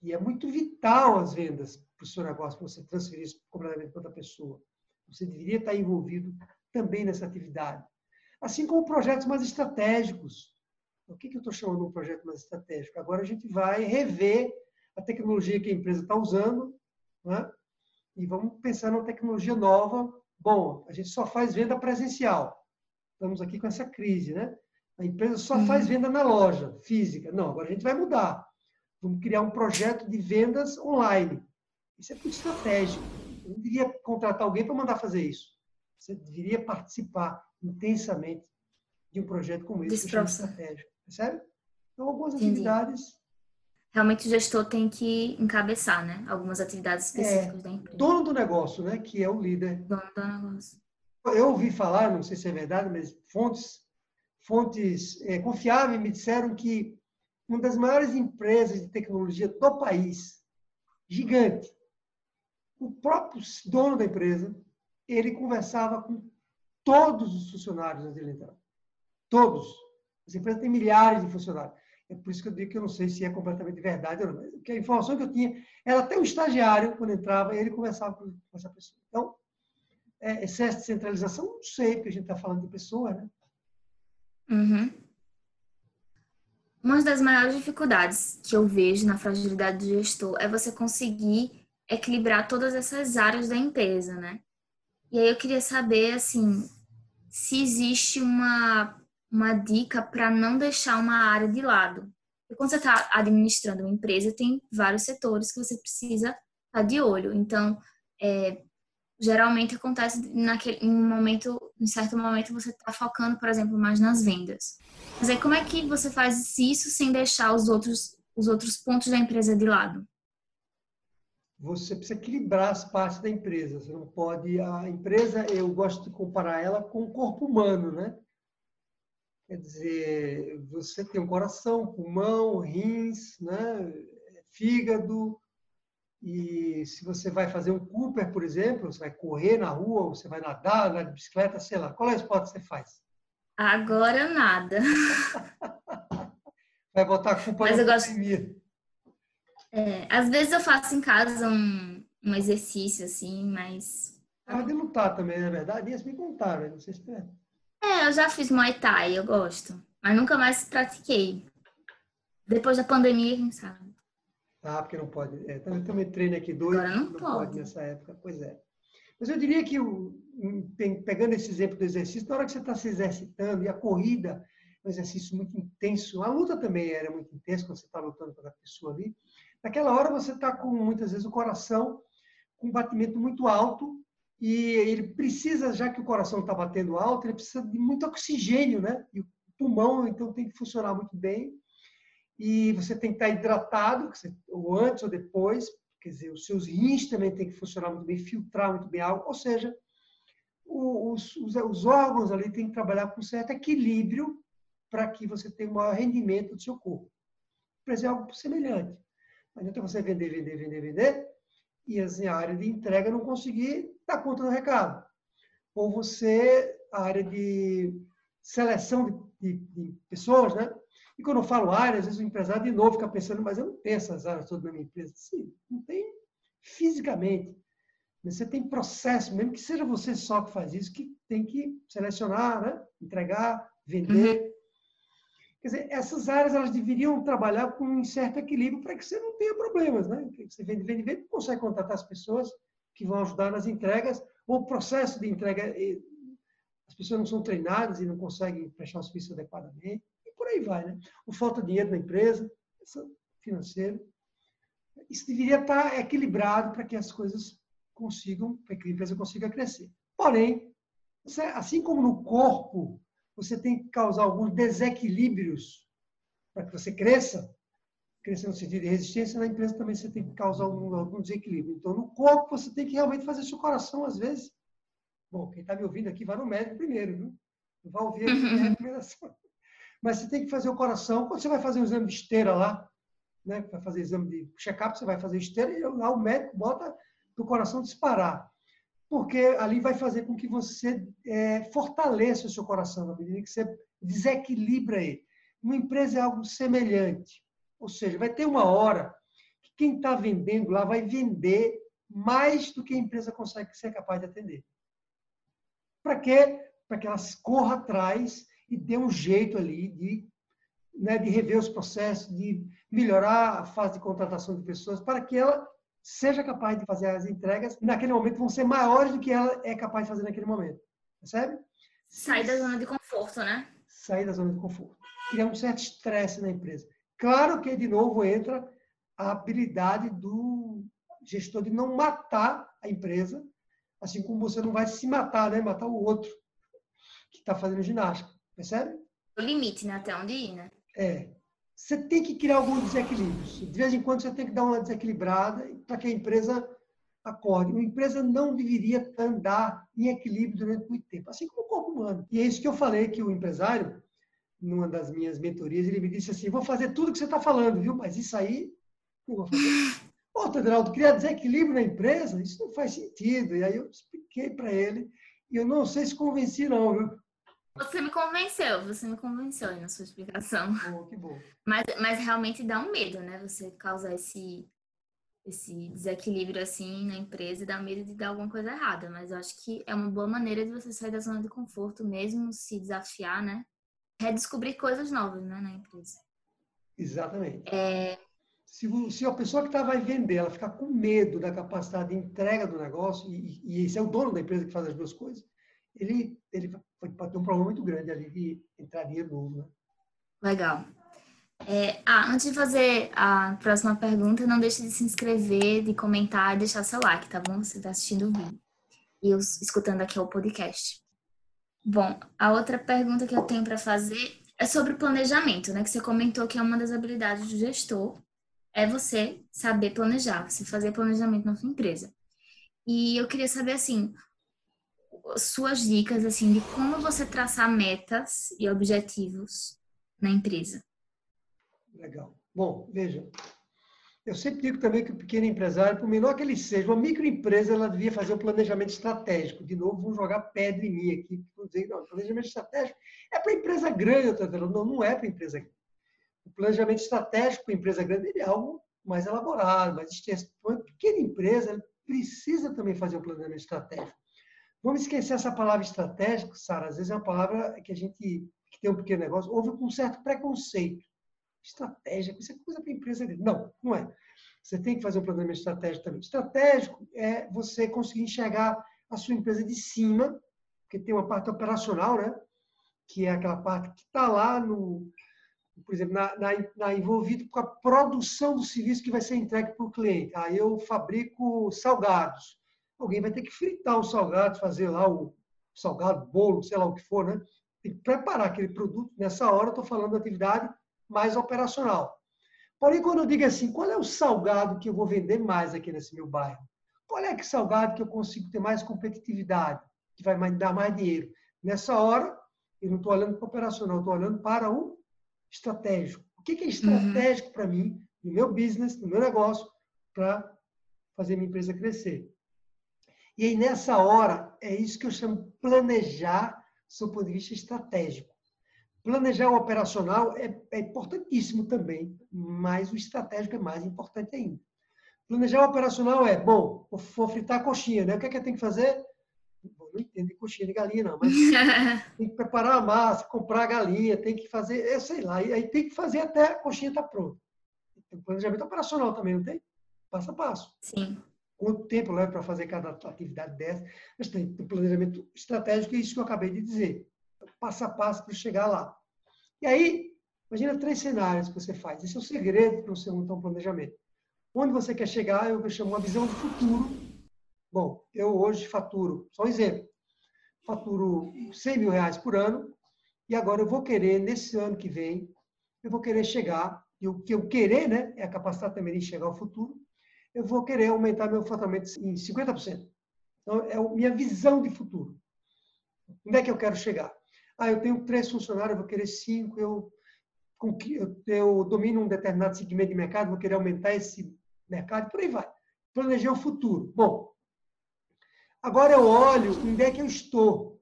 E é muito vital as vendas para o seu negócio, para você transferir isso completamente para outra pessoa. Você deveria estar envolvido também nessa atividade. Assim como projetos mais estratégicos. O que, que eu estou chamando de um projeto mais estratégico? Agora a gente vai rever a tecnologia que a empresa está usando né? e vamos pensar numa tecnologia nova. Bom, a gente só faz venda presencial. Estamos aqui com essa crise, né? A empresa só uhum. faz venda na loja física. Não, agora a gente vai mudar. Vamos criar um projeto de vendas online. Isso é muito estratégico. Eu não deveria contratar alguém para mandar fazer isso. Você deveria participar intensamente de um projeto como esse, que é estratégico. Percebe? Então, algumas Entendi. atividades. Realmente o gestor tem que encabeçar, né? Algumas atividades é, específicas é, da empresa. Dono do negócio, né? Que é o líder. Dono do negócio. Eu ouvi falar, não sei se é verdade, mas fontes, fontes é, confiáveis me disseram que uma das maiores empresas de tecnologia do país, gigante, o próprio dono da empresa, ele conversava com todos os funcionários antes de ele entrar. Todos. Essa empresa tem milhares de funcionários. É por isso que eu digo que eu não sei se é completamente verdade ou não. Porque a informação que eu tinha era até um estagiário, quando entrava, ele conversava com essa pessoa. Então, é, excesso de centralização, não sei, porque a gente está falando de pessoa, né? Uhum. Uma das maiores dificuldades que eu vejo na fragilidade do gestor é você conseguir equilibrar todas essas áreas da empresa, né? E aí eu queria saber, assim, se existe uma, uma dica para não deixar uma área de lado. Porque quando você está administrando uma empresa, tem vários setores que você precisa estar tá de olho. Então, é, geralmente acontece naquele em um momento, em certo momento você está focando, por exemplo, mais nas vendas. Mas aí como é que você faz isso sem deixar os outros os outros pontos da empresa de lado? Você precisa equilibrar as partes da empresa. Você não pode a empresa, eu gosto de comparar ela com o corpo humano, né? Quer dizer, você tem um coração, pulmão, rins, né? fígado, e se você vai fazer um Cooper, por exemplo, você vai correr na rua, você vai nadar, de bicicleta, sei lá, qual é o esporte que você faz? Agora nada. vai botar a culpa Mas na eu pandemia. Gosto... É, às vezes eu faço em casa um, um exercício assim, mas. Ah, de lutar também, é verdade? Eles me contaram, não sei se é. É, eu já fiz Muay Thai, eu gosto. Mas nunca mais pratiquei. Depois da pandemia, quem sabe? Ah, porque não pode. É, também, também treino aqui dois, Agora não, não pode. pode. nessa época. Pois é. Mas eu diria que, pegando esse exemplo do exercício, na hora que você está se exercitando, e a corrida é um exercício muito intenso, a luta também era muito intensa quando você está lutando com a pessoa ali, naquela hora você está com, muitas vezes, o coração com batimento muito alto e ele precisa, já que o coração está batendo alto, ele precisa de muito oxigênio, né? E o pulmão, então, tem que funcionar muito bem. E você tem que estar hidratado, ou antes ou depois, quer dizer, os seus rins também têm que funcionar muito bem, filtrar muito bem a água, ou seja, os, os, os órgãos ali têm que trabalhar com certo equilíbrio para que você tenha o maior rendimento do seu corpo. Por é algo semelhante. Não adianta você vender, vender, vender, vender, e assim, a área de entrega não conseguir dar conta do recado. Ou você, a área de seleção de, de, de pessoas, né? E quando eu falo área, às vezes o empresário de novo fica pensando, mas eu não tenho essas áreas todas na minha empresa. Sim, não tem fisicamente. Você tem processo, mesmo que seja você só que faz isso, que tem que selecionar, né? entregar, vender. Uhum. Quer dizer, essas áreas elas deveriam trabalhar com um certo equilíbrio para que você não tenha problemas, né? Você vende, vende, vende, consegue contratar as pessoas que vão ajudar nas entregas, ou o processo de entrega, as pessoas não são treinadas e não conseguem prestar o serviço adequadamente, e por aí vai, né? O falta dinheiro na empresa, financeiro. Isso deveria estar equilibrado para que as coisas consigam, para que a empresa consiga crescer. Porém, assim como no corpo, você tem que causar alguns desequilíbrios para que você cresça, crescer no sentido de resistência, na empresa também você tem que causar algum, algum desequilíbrio. Então, no corpo, você tem que realmente fazer seu coração, às vezes. Bom, quem está me ouvindo aqui, vai no médico primeiro, viu? Vai ouvir a recomendação. Mas você tem que fazer o coração. Quando você vai fazer o exame de esteira lá, né? vai fazer exame de check-up, você vai fazer esteira e lá o médico bota o coração disparar porque ali vai fazer com que você é, fortaleça o seu coração, na medida que você desequilibra ele. Uma empresa é algo semelhante, ou seja, vai ter uma hora que quem está vendendo lá vai vender mais do que a empresa consegue ser capaz de atender. Para quê? Para que ela corra atrás e dê um jeito ali de, né, de rever os processos, de melhorar a fase de contratação de pessoas, para que ela seja capaz de fazer as entregas e naquele momento vão ser maiores do que ela é capaz de fazer naquele momento. Percebe? Sair da zona de conforto, né? Sair da zona de conforto. Criar um certo estresse na empresa. Claro que, de novo, entra a habilidade do gestor de não matar a empresa, assim como você não vai se matar, né? Matar o outro que está fazendo ginástica. Percebe? O limite, né? Até onde ir, né? É você tem que criar alguns desequilíbrios. De vez em quando você tem que dar uma desequilibrada para que a empresa acorde. Uma empresa não deveria andar em equilíbrio durante muito tempo, assim como o corpo humano. E é isso que eu falei que o empresário, numa das minhas mentorias, ele me disse assim: vou fazer tudo que você está falando, viu? Mas isso aí não vou fazer. Pô, Tedraldo, criar desequilíbrio na empresa, isso não faz sentido. E aí eu expliquei para ele, e eu não sei se convenci, não, viu? Você me convenceu, você me convenceu aí na sua explicação. Que bom. Mas, mas realmente dá um medo, né? Você causar esse, esse desequilíbrio assim na empresa e dá medo de dar alguma coisa errada. Mas eu acho que é uma boa maneira de você sair da zona de conforto, mesmo se desafiar, né? Redescobrir coisas novas né, na empresa. Exatamente. É... Se, se a pessoa que está vai vender, ela ficar com medo da capacidade de entrega do negócio, e, e esse é o dono da empresa que faz as duas coisas, ele, ele pode ter um problema muito grande ali de entrar dinheiro novo. Né? Legal. É, ah, antes de fazer a próxima pergunta, não deixe de se inscrever, de comentar e deixar seu like, tá bom? Você está assistindo o vídeo e eu escutando aqui o podcast. Bom, a outra pergunta que eu tenho para fazer é sobre planejamento, né? Que você comentou que é uma das habilidades do gestor, é você saber planejar, você fazer planejamento na sua empresa. E eu queria saber, assim, suas dicas assim de como você traçar metas e objetivos na empresa. Legal. Bom, veja, eu sempre digo também que o pequeno empresário, por menor que ele seja, uma microempresa, ela devia fazer um planejamento estratégico. De novo, vão jogar pedra em mim aqui, dizer, não, planejamento estratégico é para empresa grande, não, não é para empresa grande. O planejamento estratégico para empresa grande é algo mais elaborado, mais extenso. Uma pequena empresa precisa também fazer um planejamento estratégico. Vamos esquecer essa palavra estratégico, Sara. Às vezes é uma palavra que a gente que tem um pequeno negócio ouve com um certo preconceito. Estratégico, isso é coisa para a empresa dele. Não, não é. Você tem que fazer um planejamento estratégico também. Estratégico é você conseguir enxergar a sua empresa de cima, porque tem uma parte operacional, né? Que é aquela parte que está lá no, por exemplo, na, na, na, envolvido com a produção do serviço que vai ser entregue para o cliente. Aí eu fabrico salgados. Alguém vai ter que fritar o salgado, fazer lá o salgado, bolo, sei lá o que for, né? Tem que preparar aquele produto. Nessa hora, eu estou falando da atividade mais operacional. Porém, quando eu digo assim, qual é o salgado que eu vou vender mais aqui nesse meu bairro? Qual é que salgado que eu consigo ter mais competitividade, que vai me dar mais dinheiro? Nessa hora, eu não estou olhando para o operacional, estou olhando para o estratégico. O que é uhum. estratégico uhum. para mim, no meu business, no meu negócio, para fazer minha empresa crescer? E aí, nessa hora, é isso que eu chamo planejar do ponto de vista estratégico. Planejar o operacional é, é importantíssimo também, mas o estratégico é mais importante ainda. Planejar o operacional é, bom, vou fritar a coxinha, né? O que é que eu tenho que fazer? Bom, não entendo de coxinha de galinha, não, mas tem que preparar a massa, comprar a galinha, tem que fazer, eu sei lá, e aí tem que fazer até a coxinha estar tá pronta. Tem planejamento operacional também, não tem? Passo a passo. Sim. Quanto tempo leva para fazer cada atividade dessa? Mas tem planejamento estratégico, é isso que eu acabei de dizer. Passo a passo para chegar lá. E aí, imagina três cenários que você faz. Esse é o segredo para você montar um planejamento. Onde você quer chegar, eu chamo uma visão do futuro. Bom, eu hoje faturo, só um exemplo, faturo 100 mil reais por ano, e agora eu vou querer, nesse ano que vem, eu vou querer chegar, e o que eu querer, né, é a capacidade também de chegar ao futuro, eu vou querer aumentar meu faturamento em 50%. Então, é a minha visão de futuro. Onde é que eu quero chegar? Ah, eu tenho três funcionários, vou querer cinco, eu, eu domino um determinado segmento de mercado, vou querer aumentar esse mercado, por aí vai. Planejar o futuro. Bom, agora eu olho onde é que eu estou.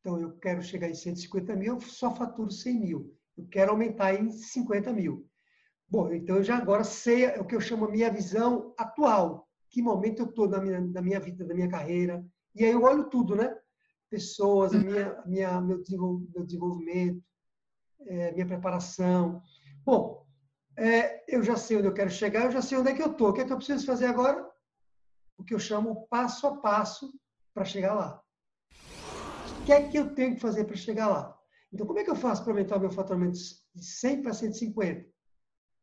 Então, eu quero chegar em 150 mil, eu só faturo 100 mil. Eu quero aumentar em 50 mil. Bom, então eu já agora sei o que eu chamo a minha visão atual. Que momento eu estou na minha, na minha vida, na minha carreira. E aí eu olho tudo, né? Pessoas, a minha, a minha, meu, desenvolvimento, é, minha preparação. Bom, é, eu já sei onde eu quero chegar, eu já sei onde é que eu estou. O que é que eu preciso fazer agora? O que eu chamo passo a passo para chegar lá. O que é que eu tenho que fazer para chegar lá? Então, como é que eu faço para aumentar o meu faturamento de 100 para 150?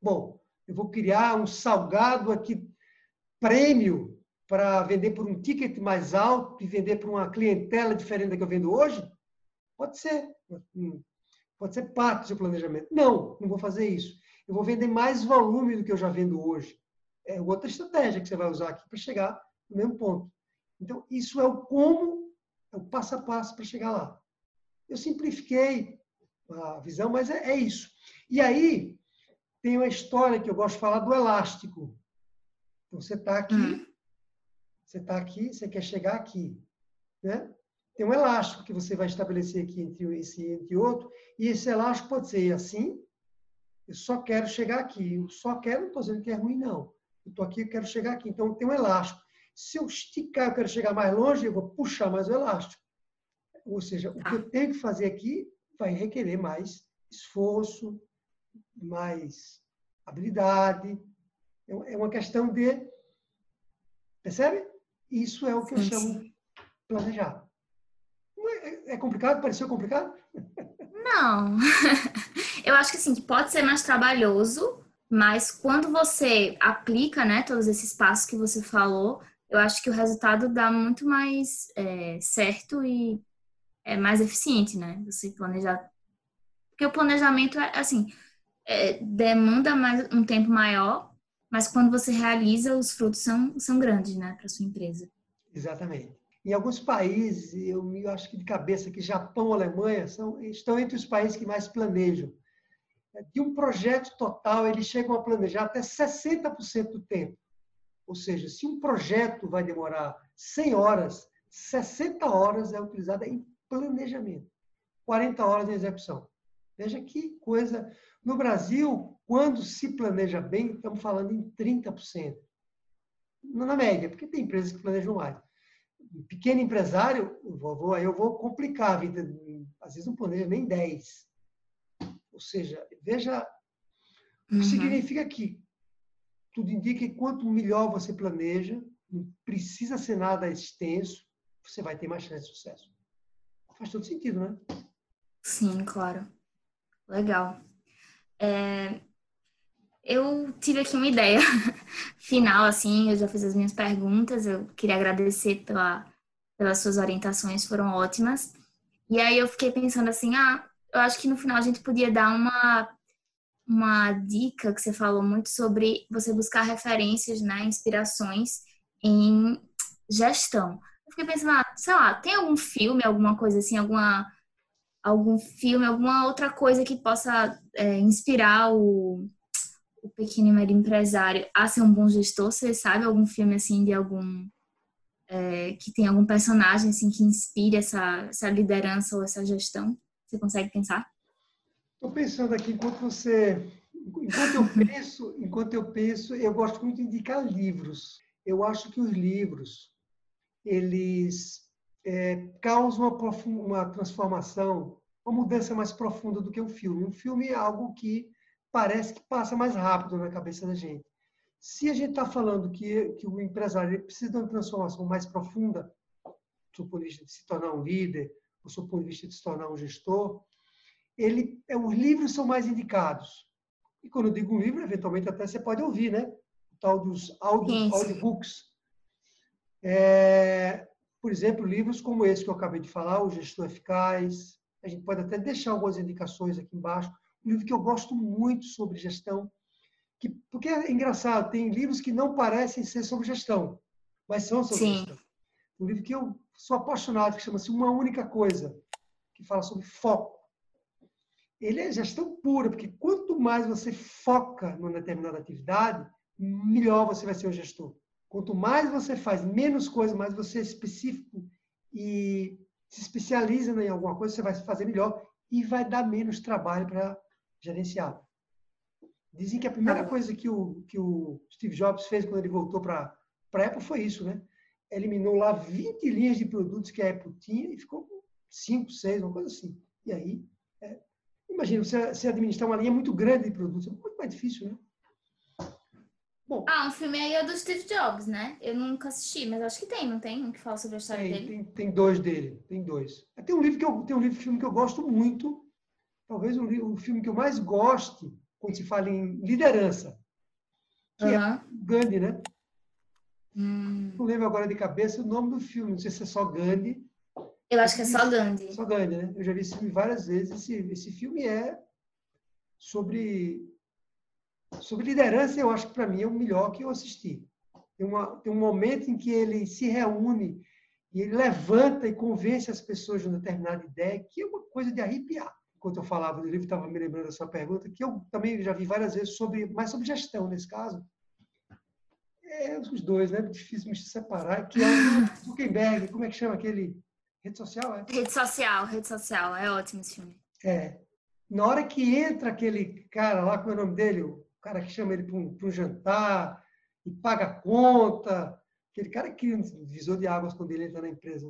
Bom, eu vou criar um salgado aqui, prêmio, para vender por um ticket mais alto e vender para uma clientela diferente da que eu vendo hoje? Pode ser. Hum, pode ser parte do seu planejamento. Não, não vou fazer isso. Eu vou vender mais volume do que eu já vendo hoje. É outra estratégia que você vai usar aqui para chegar no mesmo ponto. Então, isso é o como, é o passo a passo para chegar lá. Eu simplifiquei a visão, mas é, é isso. E aí, tem uma história que eu gosto de falar do elástico. Então, você está aqui, hum. Você está aqui, você quer chegar aqui. Né? Tem um elástico que você vai estabelecer aqui entre esse e outro, e esse elástico pode ser assim, eu só quero chegar aqui. Eu só quero, não estou dizendo que é ruim, não. Eu estou aqui, eu quero chegar aqui. Então, tem um elástico. Se eu esticar, eu quero chegar mais longe, eu vou puxar mais o elástico. Ou seja, o que eu tenho que fazer aqui vai requerer mais esforço, mais habilidade. É, é uma questão de. Percebe? Isso é o que eu chamo de planejar. É, é complicado? Pareceu complicado? Não. eu acho que assim, pode ser mais trabalhoso, mas quando você aplica, né, todos esses passos que você falou, eu acho que o resultado dá muito mais é, certo e é mais eficiente, né? Você planejar. Porque o planejamento é assim, é, demanda mais, um tempo maior, mas quando você realiza, os frutos são, são grandes, né, para sua empresa. Exatamente. Em alguns países, eu, eu acho que de cabeça que Japão, Alemanha são, estão entre os países que mais planejam. De um projeto total, eles chegam a planejar até 60% do tempo. Ou seja, se um projeto vai demorar 100 horas, 60 horas é utilizada em planejamento, 40 horas em execução. Veja que coisa no Brasil, quando se planeja bem, estamos falando em 30%. Na média, porque tem empresas que planejam mais. Pequeno empresário, eu vou, aí eu vou complicar a vida. Às vezes não planeja nem 10. Ou seja, veja o que uhum. significa aqui. Tudo indica que quanto melhor você planeja, não precisa ser nada extenso, você vai ter mais chance de sucesso. Faz todo sentido, né? Sim, claro. Legal. É, eu tive aqui uma ideia final, assim, eu já fiz as minhas perguntas, eu queria agradecer pela, pelas suas orientações, foram ótimas. E aí eu fiquei pensando assim, ah, eu acho que no final a gente podia dar uma, uma dica que você falou muito sobre você buscar referências, né, inspirações em gestão. Eu fiquei pensando, ah, sei lá, tem algum filme, alguma coisa assim, alguma algum filme, alguma outra coisa que possa é, inspirar o, o pequeno e médio empresário a ser um bom gestor? Você sabe algum filme assim de algum é, que tem algum personagem assim que inspire essa, essa liderança ou essa gestão? Você consegue pensar? Estou pensando aqui enquanto você, enquanto eu penso, enquanto eu penso, eu gosto muito de indicar livros. Eu acho que os livros eles é, causam uma, uma transformação, uma mudança mais profunda do que um filme. Um filme é algo que parece que passa mais rápido na cabeça da gente. Se a gente está falando que, que o empresário precisa de uma transformação mais profunda, do ponto de vista de se tornar um líder, do ponto de vista de se tornar um gestor, ele, é, os livros são mais indicados. E quando eu digo um livro, eventualmente até você pode ouvir, né? O tal dos audio, audiobooks. É, por exemplo, livros como esse que eu acabei de falar, O Gestor Eficaz. A gente pode até deixar algumas indicações aqui embaixo. Um livro que eu gosto muito sobre gestão, que, porque é engraçado, tem livros que não parecem ser sobre gestão, mas são sobre Sim. gestão. Um livro que eu sou apaixonado, que chama-se Uma Única Coisa, que fala sobre foco. Ele é gestão pura, porque quanto mais você foca numa determinada atividade, melhor você vai ser o gestor. Quanto mais você faz menos coisa, mais você é específico e se especializa em alguma coisa, você vai fazer melhor e vai dar menos trabalho para gerenciar. Dizem que a primeira tá coisa que o, que o Steve Jobs fez quando ele voltou para a Apple foi isso, né? Eliminou lá 20 linhas de produtos que a Apple tinha e ficou com 5, 6, uma coisa assim. E aí, é, imagina, você, você administrar uma linha muito grande de produtos, é muito mais difícil, né? Bom, ah, um filme aí é do Steve Jobs, né? Eu nunca assisti, mas acho que tem, não tem? Um que fala sobre a história tem, dele? Tem, tem dois dele, tem dois. Tem um livro que eu, tem um livro, filme que eu gosto muito, talvez o, o filme que eu mais goste quando se fala em liderança, que uhum. é Gandhi, né? Hum. Não lembro agora de cabeça o nome do filme, não sei se é só Gandhi. Eu acho que é só Gandhi. Só Gandhi, né? Eu já vi esse filme várias vezes. Esse, esse filme é sobre Sobre liderança, eu acho que para mim é o melhor que eu assisti. Tem, uma, tem um momento em que ele se reúne e ele levanta e convence as pessoas de uma determinada ideia, que é uma coisa de arrepiar. Enquanto eu falava do livro, estava me lembrando da sua pergunta, que eu também já vi várias vezes, sobre, mais sobre gestão nesse caso. É, os dois, né? Difícil me separar. Que é o Zuckerberg, como é que chama aquele? Rede social, é? Rede social, rede social. É ótimo esse filme. É. Na hora que entra aquele cara lá, como é o nome dele? cara que chama ele para um, um, jantar e paga a conta. Aquele cara que um divisor de águas quando ele entra na empresa.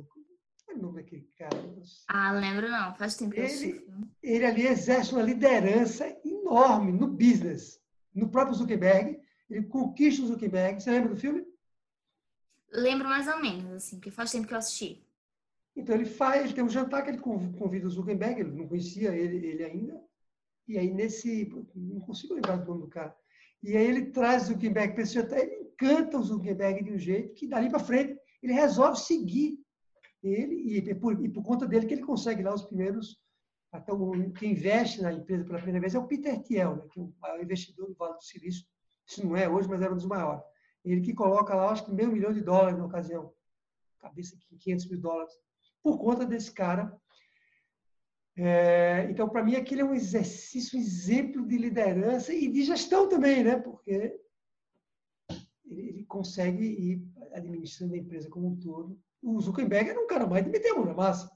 Qual é daquele cara? Ah, lembro não. Faz tempo que ele, ele ali exerce uma liderança enorme no business. No próprio Zuckerberg. Ele conquista o Zuckerberg. Você lembra do filme? Lembro mais ou menos, assim, porque faz tempo que eu assisti. Então ele faz, ele tem um jantar que ele convida o Zuckerberg, ele não conhecia ele, ele ainda, e aí, nesse. Não consigo lembrar do nome do cara. E aí, ele traz o Zuckerberg para esse jantar, ele encanta o Zuckerberg de um jeito que, dali para frente, ele resolve seguir e por, e por conta dele que ele consegue lá os primeiros. Até o, quem investe na empresa pela primeira vez é o Peter Thiel, né, que é o maior investidor do Vale do Silício. Isso não é hoje, mas era um dos maiores. Ele que coloca lá, acho que meio milhão de dólares na ocasião. Cabeça aqui, 500 mil dólares. Por conta desse cara é, então, para mim, aquele é um exercício, um exemplo de liderança e de gestão também, né? Porque ele consegue ir administrando a empresa como um todo. O Zuckerberg era um cara mais de meter a mão na massa.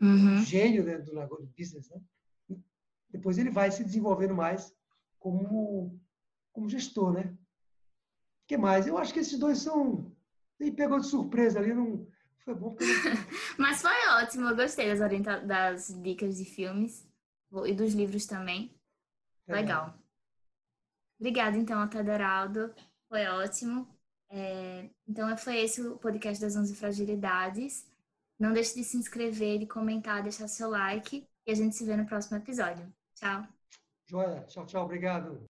Uhum. Um gênio né, do do business, né? Depois ele vai se desenvolvendo mais como, como gestor, né? O que mais? Eu acho que esses dois são... Ele pegou de surpresa ali, não foi bom porque... Mas foi ótimo, eu gostei das, orienta... das dicas de filmes e dos livros também. É. Legal. Obrigada, então, Ataderaldo. Foi ótimo. É... Então, foi esse o podcast das 11 Fragilidades. Não deixe de se inscrever, de comentar, deixar seu like. E a gente se vê no próximo episódio. Tchau. Joia. Tchau, tchau. Obrigado.